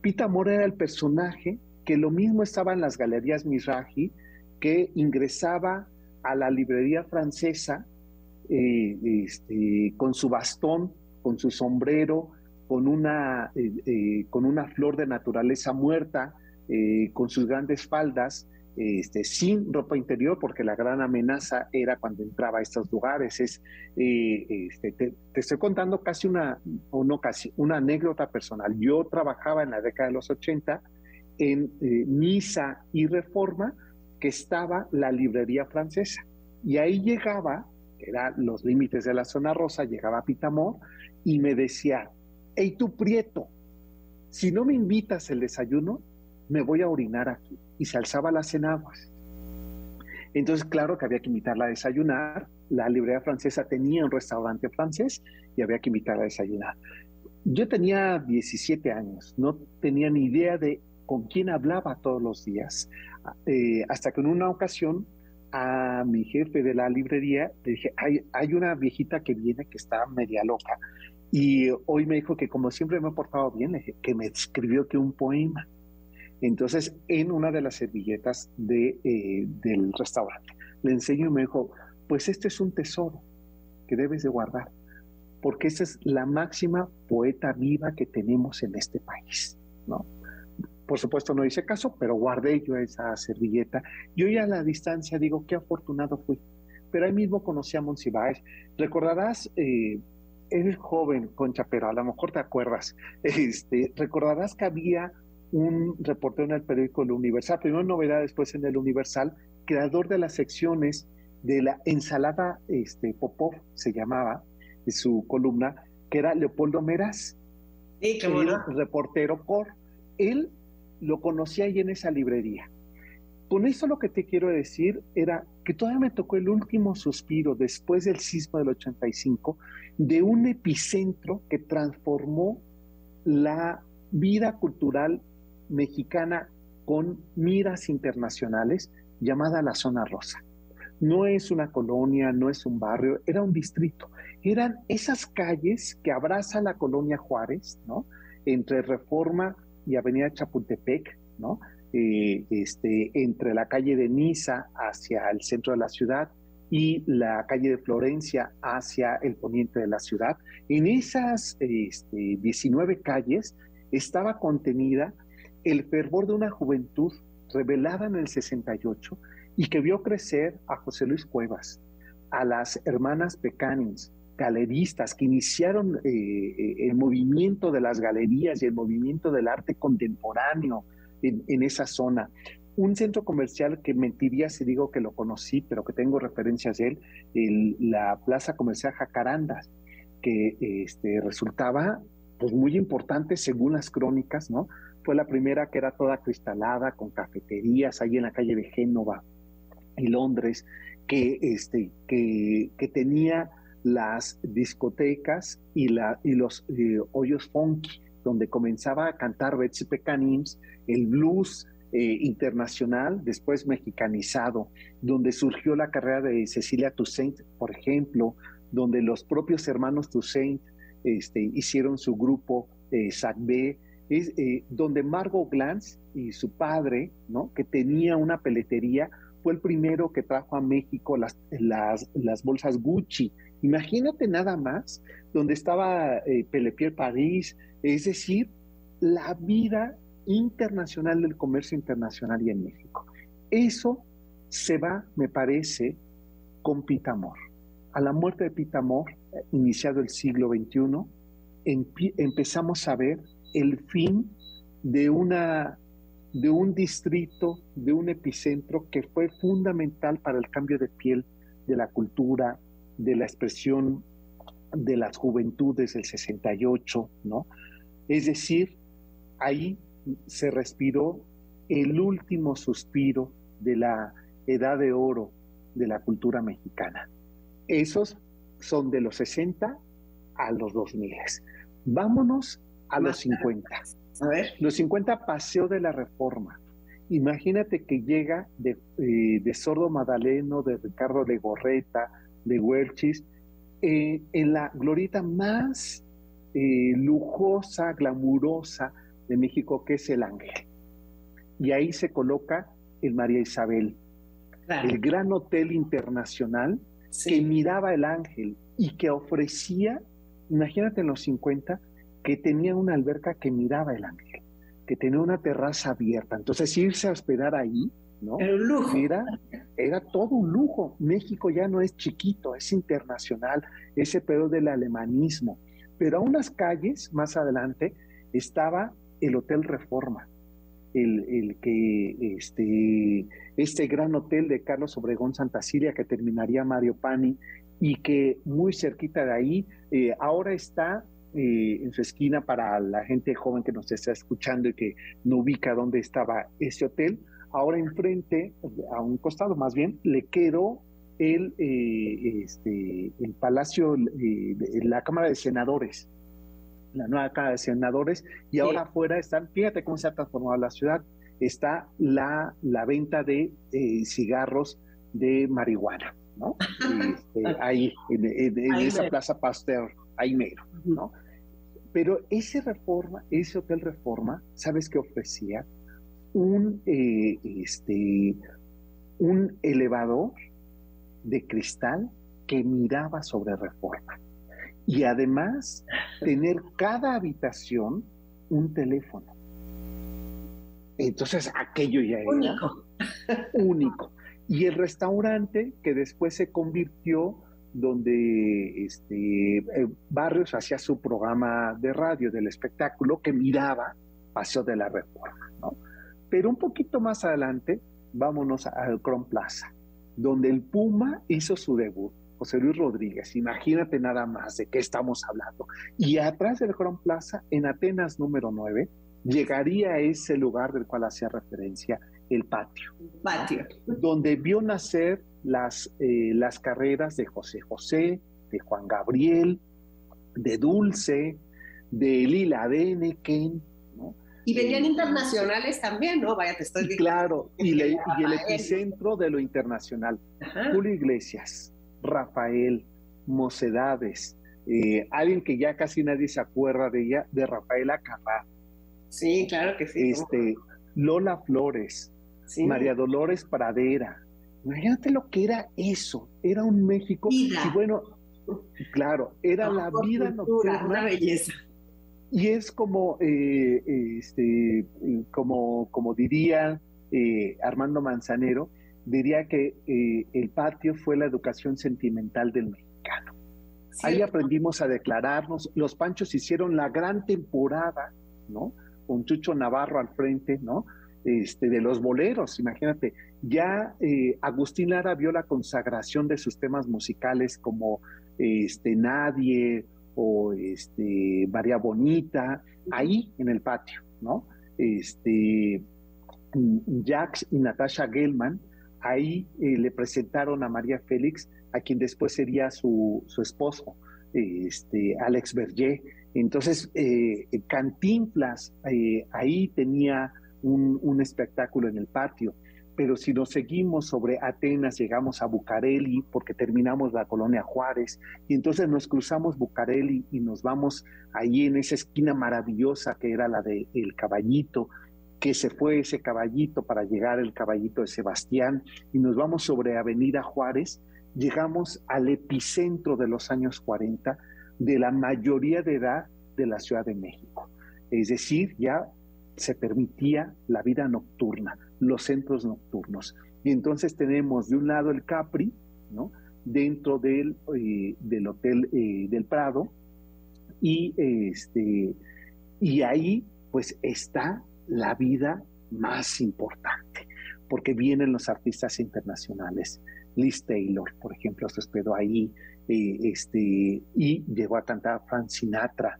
Pita Amor era el personaje que lo mismo estaba en las galerías Miraji, que ingresaba a la librería francesa eh, este, con su bastón, con su sombrero, con una, eh, con una flor de naturaleza muerta, con sus grandes faldas, este, sin ropa interior, porque la gran amenaza era cuando entraba a estos lugares. Es, este, te, te, estoy contando casi una, o no casi, una anécdota personal. Yo trabajaba en la década de los 80 en Misa y Reforma, que estaba la librería francesa. Y ahí llegaba, que eran los límites de la zona rosa, llegaba Pitamor y me decía, hey tú Prieto, si no me invitas el desayuno, me voy a orinar aquí. Y se alzaba las enaguas. Entonces, claro que había que invitarla a desayunar. La librería francesa tenía un restaurante francés y había que invitarla a desayunar. Yo tenía 17 años, no tenía ni idea de con quién hablaba todos los días. Eh, hasta que en una ocasión a mi jefe de la librería le dije, hay, hay una viejita que viene que está media loca. Y hoy me dijo que como siempre me he portado bien, que me escribió que un poema. Entonces, en una de las servilletas de, eh, del restaurante, le enseño y me dijo, pues este es un tesoro que debes de guardar, porque esa es la máxima poeta viva que tenemos en este país, ¿no? Por supuesto no hice caso, pero guardé yo esa servilleta. Yo ya a la distancia digo, qué afortunado fui. Pero ahí mismo conocí a Monsiváis. Recordarás, eh, eres joven, Concha, pero a lo mejor te acuerdas. <laughs> Este, recordarás que había un reportero en el periódico El Universal, primero en Novedad, después en El Universal, creador de las secciones de la ensalada este, Popov, se llamaba, de su columna, que era Leopoldo Meraz. Sí, qué bueno. reportero por. Él lo conocí ahí en esa librería. Con eso lo que te quiero decir era que todavía me tocó el último suspiro después del sismo del 85 de un epicentro que transformó la vida cultural mexicana con miras internacionales llamada la zona rosa. No es una colonia, no es un barrio, era un distrito. Eran esas calles que abraza la colonia Juárez, ¿no? Entre Reforma y Avenida Chapultepec, ¿no? Eh, este, entre la calle de Niza hacia el centro de la ciudad y la calle de Florencia hacia el poniente de la ciudad. En esas este, 19 calles estaba contenida el fervor de una juventud revelada en el 68 y que vio crecer a José Luis Cuevas, a las hermanas Pecanins, galeristas que iniciaron eh, eh, el movimiento de las galerías y el movimiento del arte contemporáneo en, esa zona. Un centro comercial que mentiría si digo que lo conocí, pero que tengo referencias de él, la Plaza Comercial Jacarandas, que este, resultaba pues, muy importante según las crónicas, ¿no? Fue la primera que era toda cristalada, con cafeterías ahí en la calle de Génova y Londres, que, este, que, que tenía las discotecas y, la, y los eh, hoyos funky, donde comenzaba a cantar Betsy Pecanims, el blues eh, internacional, después mexicanizado, donde surgió la carrera de Cecilia Toussaint, por ejemplo, donde los propios hermanos Toussaint este, hicieron su grupo eh, B, es, eh, donde Margot Glantz y su padre, ¿no? que tenía una peletería, fue el primero que trajo a México las, las, las bolsas Gucci, Imagínate nada más donde estaba eh, Pelepier París, es decir, la vida internacional del comercio internacional y en México. Eso se va, me parece, con Pitamor. A la muerte de Pitamor, eh, iniciado el siglo XXI, empezamos a ver el fin de, una, de un distrito, de un epicentro que fue fundamental para el cambio de piel de la cultura, de la expresión de las juventudes del 68, ¿no? Es decir, ahí se respiró el último suspiro de la edad de oro de la cultura mexicana. Esos son de los 60 a los 2000. Vámonos a los 50. A ver. Los 50 Paseo de la Reforma. Imagínate que llega de, eh, de Sordo Madaleno, de Ricardo Legorreta, de Huelchis, eh, en la glorita más eh, lujosa, glamurosa de México, que es el Ángel. Y ahí se coloca el María Isabel, el gran hotel internacional que miraba el Ángel y que ofrecía, imagínate en los 50, que tenía una alberca que miraba el Ángel, que tenía una terraza abierta. Entonces irse a hospedar ahí, ¿no? Era un lujo. Era, era todo un lujo. México ya no es chiquito, es internacional, ese pedo del alemanismo. Pero a unas calles más adelante estaba el Hotel Reforma, el, el, que este, este gran hotel de Carlos Obregón Santa Cilia que terminaría Mario Pani y que muy cerquita de ahí eh, ahora está eh, en su esquina para la gente joven que nos está escuchando y que no ubica dónde estaba ese hotel. Ahora enfrente, a un costado más bien, le quedó el, eh, este, el Palacio, la Cámara de Senadores, la nueva Cámara de Senadores, y ahora afuera están, fíjate cómo se ha transformado la ciudad, está la, la venta de cigarros de marihuana, ¿no? Este, ahí, en, esa Plaza Pasteur, ahí mero, ¿no? Pero ese reforma, ese hotel reforma, ¿sabes qué ofrecía? Un, eh, este, un elevador de cristal que miraba sobre reforma. Y además, tener cada habitación un teléfono. Entonces, aquello ya era Único. único. Y el restaurante que después se convirtió donde este, eh, Barrios hacía su programa de radio del espectáculo que miraba Paseo de la Reforma. Pero un poquito más adelante, vámonos al Cron Plaza, donde el Puma hizo su debut. José Luis Rodríguez, imagínate nada más de qué estamos hablando. Y atrás del Cron Plaza, en Atenas número 9, llegaría a ese lugar del cual hacía referencia el patio. Patio. Donde vio nacer las, eh, las carreras de José José, de Juan Gabriel, de Dulce, de Lila Deneken, ¿no? Y venían internacionales también, ¿no? Vaya, te estoy diciendo. Claro, y, le, <laughs> y, el epicentro de lo internacional. Ajá. Julio Iglesias, Rafael, Mocedades, eh, alguien que ya casi nadie se acuerda de ella, de Rafaela Carrá. Sí, claro que sí. Este, Lola Flores, sí. María Dolores Pradera. Imagínate lo que era eso. Era un México. Vida. Y bueno, claro, era la vida nocturna. Una belleza. Y es como, eh, este, como, como diría eh, Armando Manzanero, diría que eh, el patio fue la educación sentimental del mexicano. Ahí aprendimos a declararnos. Los Panchos hicieron la gran temporada, ¿no? Con Chucho Navarro al frente, ¿no? Este, de los boleros, imagínate. Ya eh, Agustín Lara vio la consagración de sus temas musicales como este, Nadie o este, María Bonita, ahí en el patio, ¿no? Este, Jax y Natasha Gelman, ahí eh, le presentaron a María Félix, a quien después sería su, su esposo, este, Alex Berger. Entonces, eh, Cantinflas eh, ahí tenía un, espectáculo en el patio. Pero si nos seguimos sobre Atenas, llegamos a Bucareli, porque terminamos la colonia Juárez, y entonces nos cruzamos Bucareli y nos vamos ahí en esa esquina maravillosa que era la de El Caballito, que se fue ese caballito para llegar el caballito de Sebastián, y nos vamos sobre Avenida Juárez, llegamos al epicentro de los años 40 de la mayoría de edad de la Ciudad de México. Es decir, ya se permitía la vida nocturna, los centros nocturnos. Y entonces tenemos de un lado el Capri, ¿no? dentro del, eh, del Hotel eh, del Prado, y, este, y ahí pues está la vida más importante, porque vienen los artistas internacionales. Liz Taylor, por ejemplo, se hospedó ahí, eh, este, y llegó a cantar Frank Sinatra.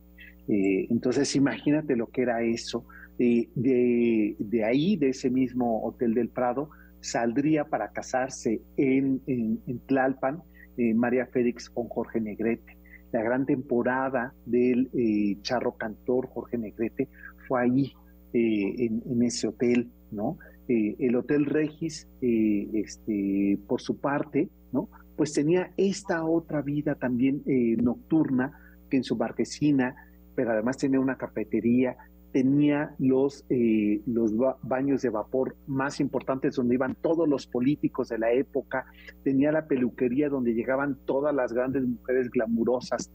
Entonces, imagínate lo que era eso. Eh, de, de, ahí, de ese mismo Hotel del Prado, saldría para casarse en, en, en, Tlalpan eh, María Félix con Jorge Negrete. La gran temporada del eh, charro cantor Jorge Negrete fue ahí, en, ese hotel, ¿no? el Hotel Regis, este, por su parte, ¿no? Pues tenía esta otra vida también nocturna que en su marquesina, pero además tenía una cafetería, tenía los, eh, los baños de vapor más importantes donde iban todos los políticos de la época, tenía la peluquería donde llegaban todas las grandes mujeres glamurosas,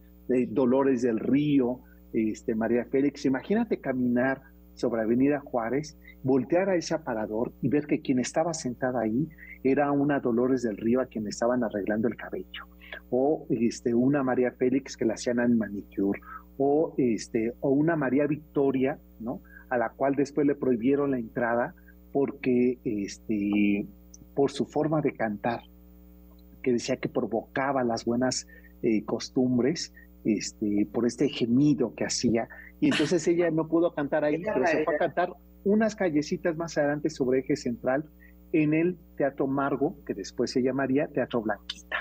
Dolores del Río, este, María Félix. Imagínate caminar sobre Avenida Juárez, voltear a ese aparador y ver que quien estaba sentada ahí era una Dolores del Río a quien estaban arreglando el cabello, o este, una María Félix que la hacían en manicure, o, este, o una María Victoria, ¿no? A la cual después le prohibieron la entrada porque, este, por su forma de cantar, que decía que provocaba las buenas eh, costumbres, este, por este gemido que hacía. Y entonces ella no pudo cantar ahí, <laughs> pero se fue a cantar unas callecitas más adelante sobre eje central en el Teatro Margo, que después se llamaría Teatro Blanquita.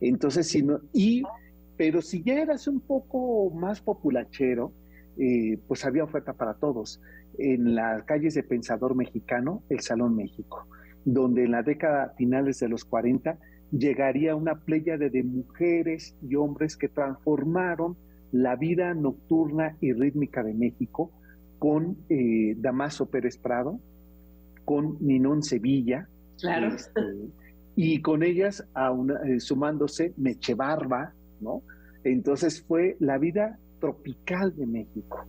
Entonces, si no, y pero si ya eras un poco más populachero, eh, pues había oferta para todos. En las calles de Pensador Mexicano, el Salón México, donde en la década finales de los 40 llegaría una pléyade de mujeres y hombres que transformaron la vida nocturna y rítmica de México con eh, Damaso Pérez Prado, con Ninón Sevilla, este, y con ellas eh, sumándose Meche Barba, ¿no? Entonces fue la vida tropical de México,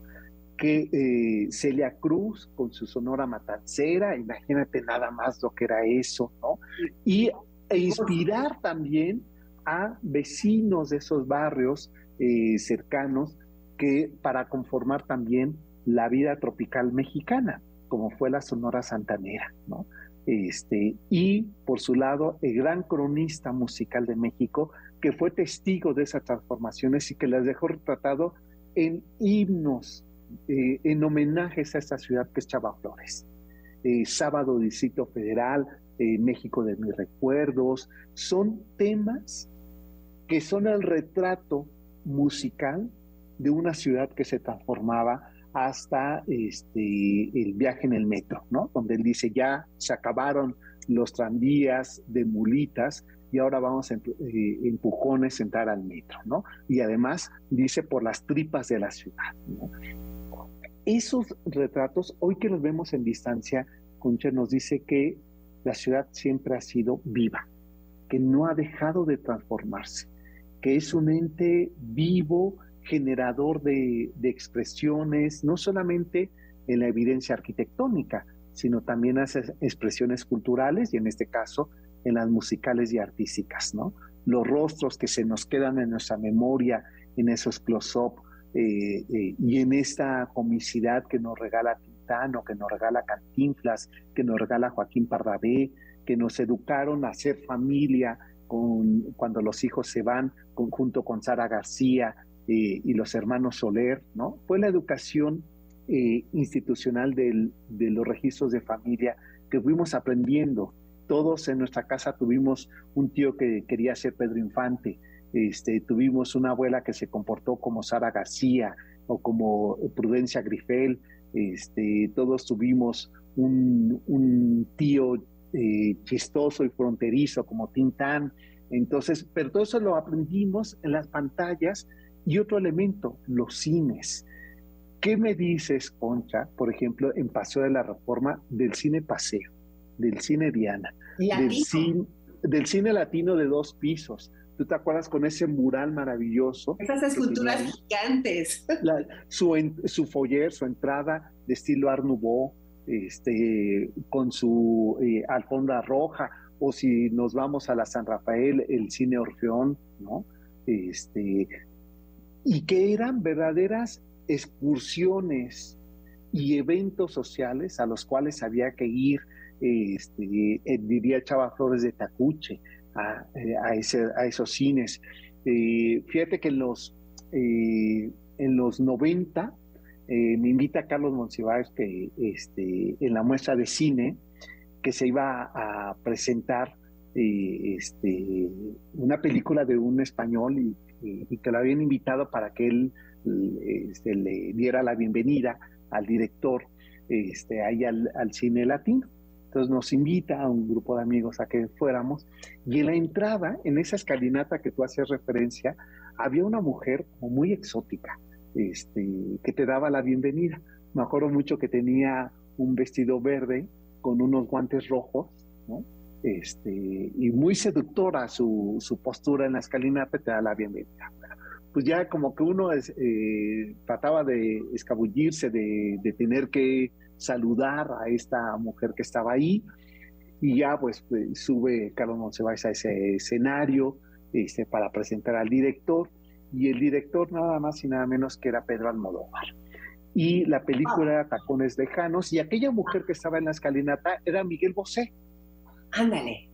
que eh, Celia Cruz con su sonora matancera, imagínate nada más lo que era eso, ¿no? Y e inspirar también a vecinos de esos barrios eh, cercanos que para conformar también la vida tropical mexicana, como fue la Sonora Santanera, ¿no? Este, y por su lado, el gran cronista musical de México, que fue testigo de esas transformaciones y que las dejó retratado en himnos, eh, en homenajes a esta ciudad que es Chava Flores. Eh, Sábado Distrito Federal, eh, México de mis recuerdos, son temas que son el retrato musical de una ciudad que se transformaba hasta este, el viaje en el metro, ¿no? Donde él dice, ya se acabaron los tranvías de mulitas y ahora vamos a eh, empujones entrar al metro, ¿no? Y además dice por las tripas de la ciudad, Esos retratos, hoy que los vemos en distancia, Concha nos dice que la ciudad siempre ha sido viva, que no ha dejado de transformarse, que es un ente vivo, generador de, expresiones, no solamente en la evidencia arquitectónica, sino también hace expresiones culturales y en este caso en las musicales y artísticas, ¿no? Los rostros que se nos quedan en nuestra memoria, en esos close-up eh, eh, y en esta comicidad que nos regala Tintano, que nos regala Cantinflas, que nos regala Joaquín Pardavé, que nos educaron a ser familia con, cuando los hijos se van, junto con Sara García, eh, y los hermanos Soler, ¿no? Fue la educación eh, institucional de los registros de familia que fuimos aprendiendo. Todos en nuestra casa tuvimos un tío que quería ser Pedro Infante, este, tuvimos una abuela que se comportó como Sara García o como Prudencia Grifel, este, todos tuvimos un, tío eh, chistoso y fronterizo como Tintán. Entonces, pero todo eso lo aprendimos en las pantallas y otro elemento, los cines. ¿Qué me dices, Concha, por ejemplo, en Paseo de la Reforma, del cine Paseo, del cine Diana, del cine, del cine latino de dos pisos? ¿Tú te acuerdas con ese mural maravilloso? Esas esculturas gigantes. <laughs> su, su foyer, su entrada de estilo Art Nouveau, este, con su eh, alfombra roja, o si nos vamos a la San Rafael, el cine Orfeón, ¿no? Este, y que eran verdaderas excursiones y eventos sociales a los cuales había que ir, este, eh, diría Chava Flores de Tacuche, a, eh, a, esos cines. Eh, fíjate que en los, en los 90 me invita Carlos Monsiváis que este, en la muestra de cine que se iba a presentar eh, este, una película de un español y, que lo habían invitado para que él este, le diera la bienvenida al director ahí al, cine latino. Entonces nos invita a un grupo de amigos a que fuéramos y en la entrada, en esa escalinata que tú hacías referencia, había una mujer muy exótica este, que te daba la bienvenida. Me acuerdo mucho que tenía un vestido verde con unos guantes rojos, ¿no? Este, y muy seductora su, su, postura en la escalinata, te da la bienvenida. Pues ya como que uno eh, trataba de escabullirse, de, de, tener que saludar a esta mujer que estaba ahí, y ya pues, pues sube Carlos Monsiváis a ese escenario este, para presentar al director, y el director nada más y nada menos que era Pedro Almodóvar. Y la película era Tacones Lejanos, y aquella mujer que estaba en la escalinata era Miguel Bosé. Ándale.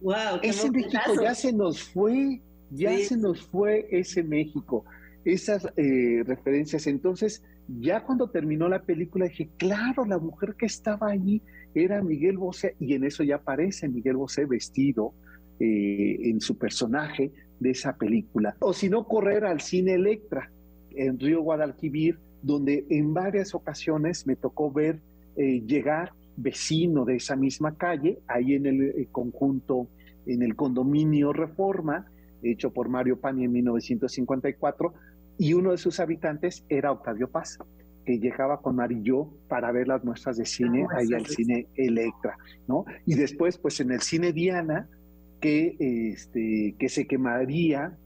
Wow, ese México ya se nos fue, ya se nos fue ese México, esas eh, referencias. Entonces, ya cuando terminó la película dije, claro, la mujer que estaba allí era Miguel Bosé, y en eso ya aparece Miguel Bosé vestido eh, en su personaje de esa película. O si no, correr al cine Electra en Río Guadalquivir, donde en varias ocasiones me tocó ver eh, llegar vecino de esa misma calle, ahí en el eh, conjunto, en el condominio Reforma, hecho por Mario Pani en 1954, y uno de sus habitantes era Octavio Paz, que llegaba con Marillo para ver las muestras de cine ahí al cine Electra, ¿no? Y después, pues en el cine Diana, que, este, que se quemaría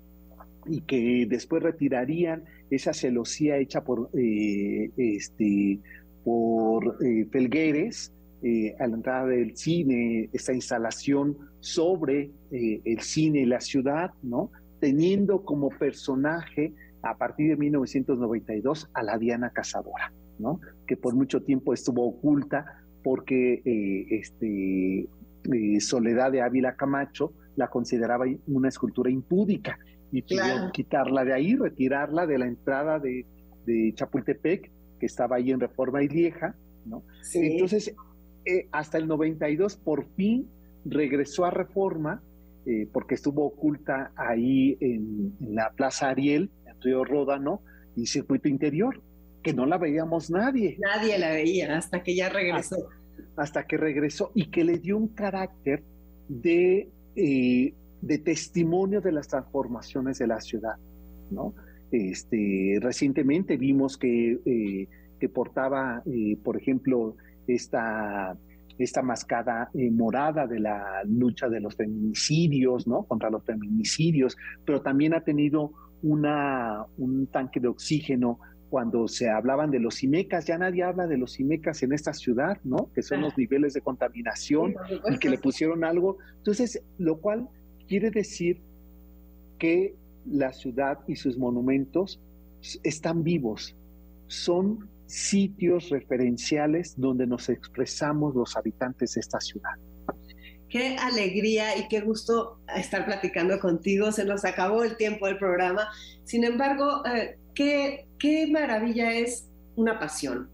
y que después retirarían esa celosía hecha por, eh, este, por eh, Felgueres eh, a la entrada del cine, esta instalación sobre el cine y la ciudad, ¿no? teniendo como personaje a partir de 1992 a la Diana Cazadora, ¿no? que por mucho tiempo estuvo oculta porque este, Soledad de Ávila Camacho la consideraba una escultura impúdica y pidió quitarla de ahí, retirarla de la entrada de, Chapultepec, que estaba ahí en Reforma y Lieja, ¿no? Entonces, eh, hasta el 92 por fin regresó a Reforma, eh, porque estuvo oculta ahí en, la Plaza Ariel, Río Ródano, y Circuito Interior, que no la veíamos nadie. Nadie la veía hasta que ya regresó. Hasta, que regresó y que le dio un carácter de eh, de testimonio de las transformaciones de la ciudad, ¿no? Este, recientemente vimos que, eh, que portaba, eh, por ejemplo, esta, esta mascada eh, morada de la lucha de los feminicidios, ¿no? Contra los feminicidios, pero también ha tenido una, un tanque de oxígeno cuando se hablaban de los IMECAS, ya nadie habla de los IMECAS en esta ciudad, ¿no? Que son los niveles de contaminación y que le pusieron algo. Entonces, lo cual Quiere decir que la ciudad y sus monumentos están vivos, son sitios referenciales donde nos expresamos los habitantes de esta ciudad. Qué alegría y qué gusto estar platicando contigo. Se nos acabó el tiempo del programa. Sin embargo, eh, qué, qué maravilla es una pasión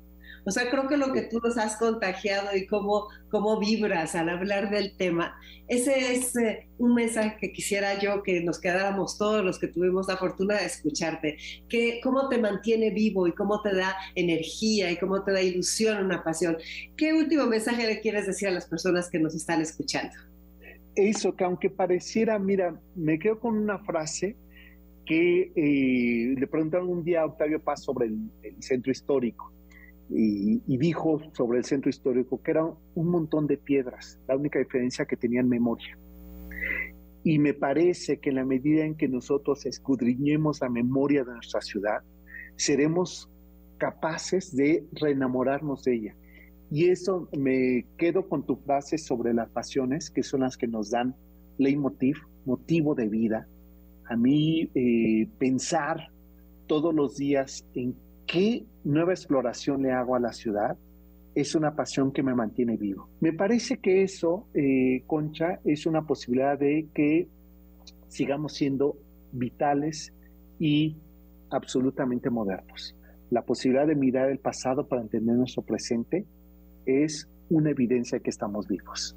o sea, creo que lo que tú nos has contagiado y cómo, cómo vibras al hablar del tema, ese es eh, un mensaje que quisiera yo que nos quedáramos todos los que tuvimos la fortuna de escucharte, que cómo te mantiene vivo y cómo te da energía y cómo te da ilusión, una pasión. ¿Qué último mensaje le quieres decir a las personas que nos están escuchando? Eso, que aunque pareciera, mira, me quedo con una frase que eh, le preguntaron un día a Octavio Paz sobre el centro histórico y, dijo sobre el centro histórico que eran un montón de piedras, la única diferencia que tenían memoria. Y me parece que en la medida en que nosotros escudriñemos la memoria de nuestra ciudad, seremos capaces de reenamorarnos de ella. Y eso me quedo con tu frase sobre las pasiones, que son las que nos dan leitmotiv, motivo de vida. A mí eh, pensar todos los días en ¿Qué nueva exploración le hago a la ciudad? Es una pasión que me mantiene vivo. Me parece que eso, eh, Concha, es una posibilidad de que sigamos siendo vitales y absolutamente modernos. La posibilidad de mirar el pasado para entender nuestro presente es una evidencia de que estamos vivos.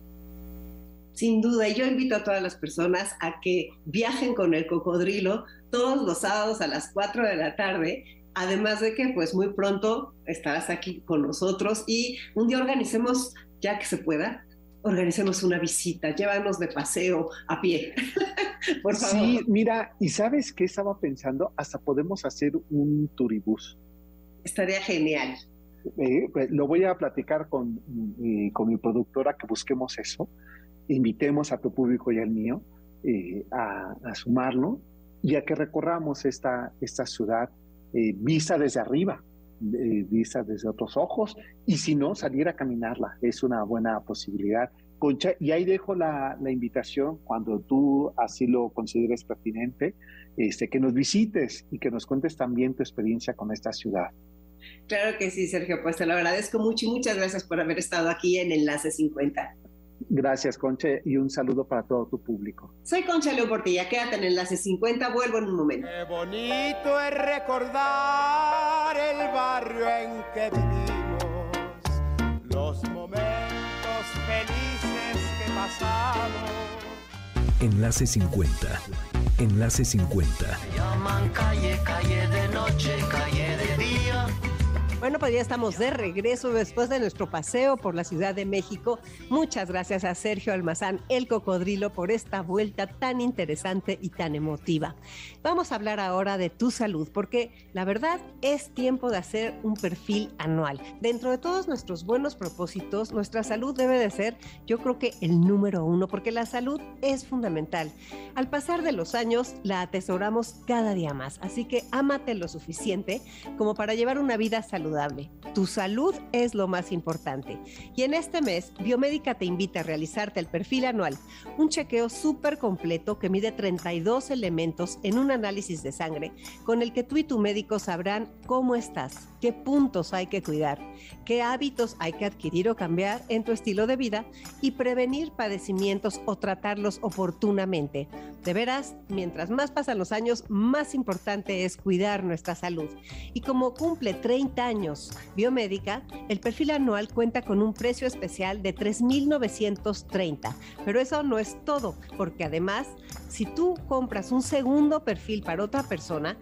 Sin duda, yo invito a todas las personas a que viajen con el cocodrilo todos los sábados a las 4 de la tarde Además de que pues muy pronto estarás aquí con nosotros y un día organicemos, ya que se pueda, organicemos una visita, llévanos de paseo a pie. <laughs> Por favor. Sí, mira, y sabes qué estaba pensando, hasta podemos hacer un turibús. Estaría genial. Eh, pues, lo voy a platicar con, eh, con mi productora que busquemos eso. Invitemos a tu público y al mío eh, a, a, sumarlo y a que recorramos esta, esta ciudad eh, vista desde arriba, eh, vista desde otros ojos, y si no, salir a caminarla, es una buena posibilidad. Concha, y ahí dejo la, la invitación cuando tú así lo consideres pertinente, este, que nos visites y que nos cuentes también tu experiencia con esta ciudad. Claro que sí, Sergio, pues te lo agradezco mucho y muchas gracias por haber estado aquí en Enlace 50. Gracias, Concha, y un saludo para todo tu público. Soy Concha Leo Portilla, quédate en Enlace 50, vuelvo en un momento. Qué bonito es recordar el barrio en que vivimos, los momentos felices que pasamos. Enlace 50. Enlace 50. Llaman calle, calle de noche, calle de. Bueno, pues ya estamos de regreso después de nuestro paseo por la Ciudad de México. Muchas gracias a Sergio Almazán, el cocodrilo, por esta vuelta tan interesante y tan emotiva. Vamos a hablar ahora de tu salud, porque la verdad es tiempo de hacer un perfil anual. Dentro de todos nuestros buenos propósitos, nuestra salud debe de ser, yo creo que el número uno, porque la salud es fundamental. Al pasar de los años, la atesoramos cada día más, así que ámate lo suficiente como para llevar una vida saludable Tu salud es lo más importante. Y en este mes, Biomédica te invita a realizarte el perfil anual, un chequeo súper completo que mide 32 elementos en un análisis de sangre, con el que tú y tu médico sabrán cómo estás, qué puntos hay que cuidar, qué hábitos hay que adquirir o cambiar en tu estilo de vida y prevenir padecimientos o tratarlos oportunamente. De veras, mientras más pasan los años, más importante es cuidar nuestra salud. Y como cumple 30 años, Biomédica, el perfil anual cuenta con un precio especial de 3.930. Pero eso no es todo, porque además, si tú compras un segundo perfil para otra persona,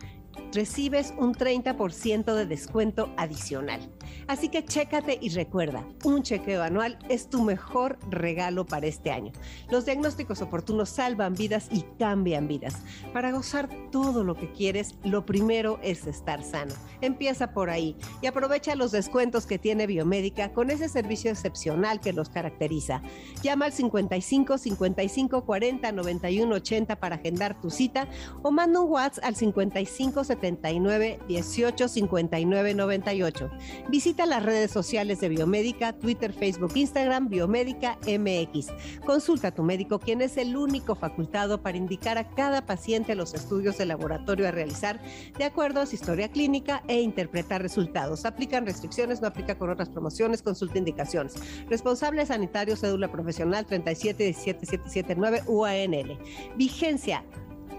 recibes un 30% de descuento adicional. Así que chécate y recuerda, un chequeo anual es tu mejor regalo para este año. Los diagnósticos oportunos salvan vidas y cambian vidas. Para gozar todo lo que quieres, lo primero es estar sano. Empieza por ahí y aprovecha los descuentos que tiene Biomédica con ese servicio excepcional que los caracteriza. Llama al 55 55 40 91 80 para agendar tu cita o manda un WhatsApp al 55 79 18 59 98. Visita las redes sociales de Biomédica, Twitter, Facebook, Instagram, Biomédica MX. Consulta a tu médico, quien es el único facultado para indicar a cada paciente los estudios de laboratorio a realizar de acuerdo a su historia clínica e interpretar resultados. Aplican restricciones, no aplica con otras promociones, consulta indicaciones. Responsable sanitario, cédula profesional 3717779 UANL. Vigencia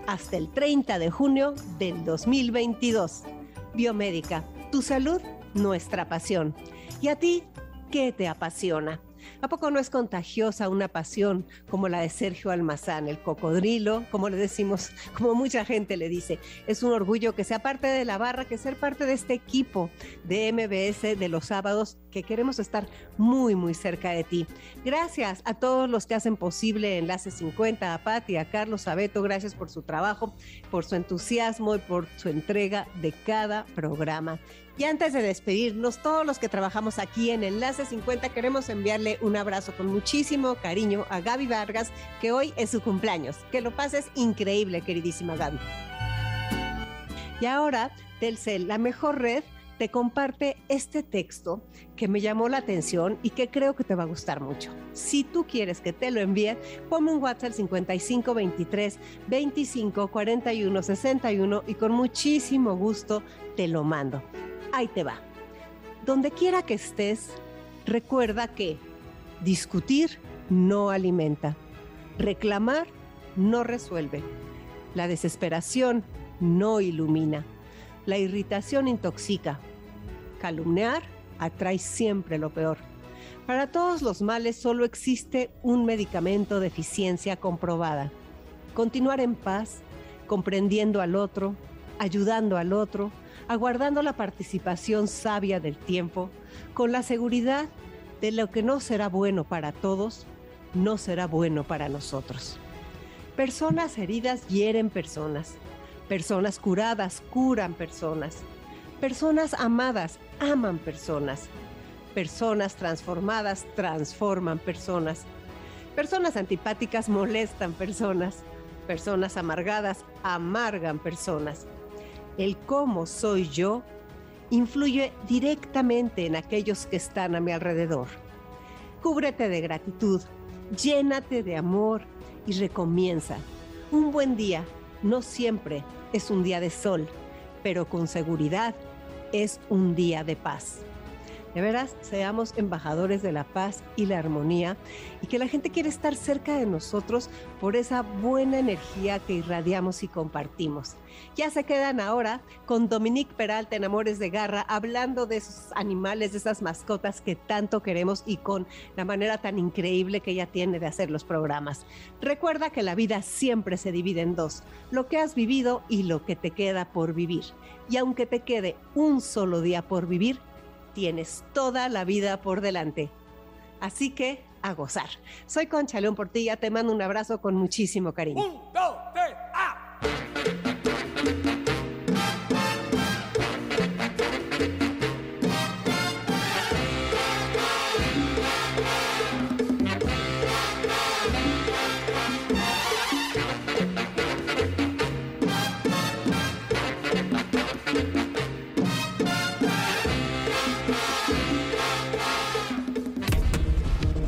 hasta el 30 de junio del 2022. Biomédica, tu salud, nuestra pasión. ¿Y a ti qué te apasiona? ¿A poco no es contagiosa una pasión como la de Sergio Almazán, el cocodrilo, como le decimos, <laughs> como mucha gente le dice? Es un orgullo que sea parte de la barra, que ser parte de este equipo de MBS de los sábados, que queremos estar muy, muy cerca de ti. Gracias a todos los que hacen posible Enlace 50, a Patti, a Carlos, a gracias por su trabajo, por su entusiasmo y por su entrega de cada programa. Y antes de despedirnos, todos los que trabajamos aquí en Enlace 50 queremos enviarle un abrazo con muchísimo cariño a Gaby Vargas, que hoy es su cumpleaños. Que lo pases increíble, queridísima Gaby. Y ahora, Telcel, la mejor red, te comparte este texto que me llamó la atención y que creo que te va a gustar mucho. Si tú quieres que te lo envíe, ponme un WhatsApp 55 23 25 41 61 y con muchísimo gusto te lo mando. Ahí te va. Donde quiera que estés, recuerda que discutir no alimenta, reclamar no resuelve, la desesperación no ilumina, la irritación intoxica, calumniar atrae siempre lo peor. Para todos los males solo existe un medicamento de eficiencia comprobada. Continuar en paz, comprendiendo al otro, ayudando al otro, aguardando la participación sabia del tiempo, con la seguridad de lo que no será bueno para todos, no será bueno para nosotros. Personas heridas hieren personas, personas curadas curan personas, personas amadas aman personas Personas transformadas transforman personas. Personas antipáticas molestan personas. Personas amargadas amargan personas. El cómo soy yo influye directamente en aquellos que están a mi alrededor. Cúbrete de gratitud, llénate de amor y recomienza. Un buen día no siempre es un día de sol, pero con seguridad es un día de paz. De seamos embajadores de la paz y la armonía y que la gente quiere estar cerca de nosotros por esa buena energía que irradiamos y compartimos. Ya se quedan ahora con Dominique Peralta en Amores de Garra, hablando de esos animales, de esas mascotas que tanto queremos y con la manera tan increíble que ella tiene de hacer los programas. Recuerda que la vida siempre se divide en dos, lo que has vivido y lo que te queda por vivir. Y aunque te quede un solo día por vivir, tienes toda la vida por delante. Así que a gozar. Soy Concha León Portilla, te mando un abrazo con muchísimo cariño.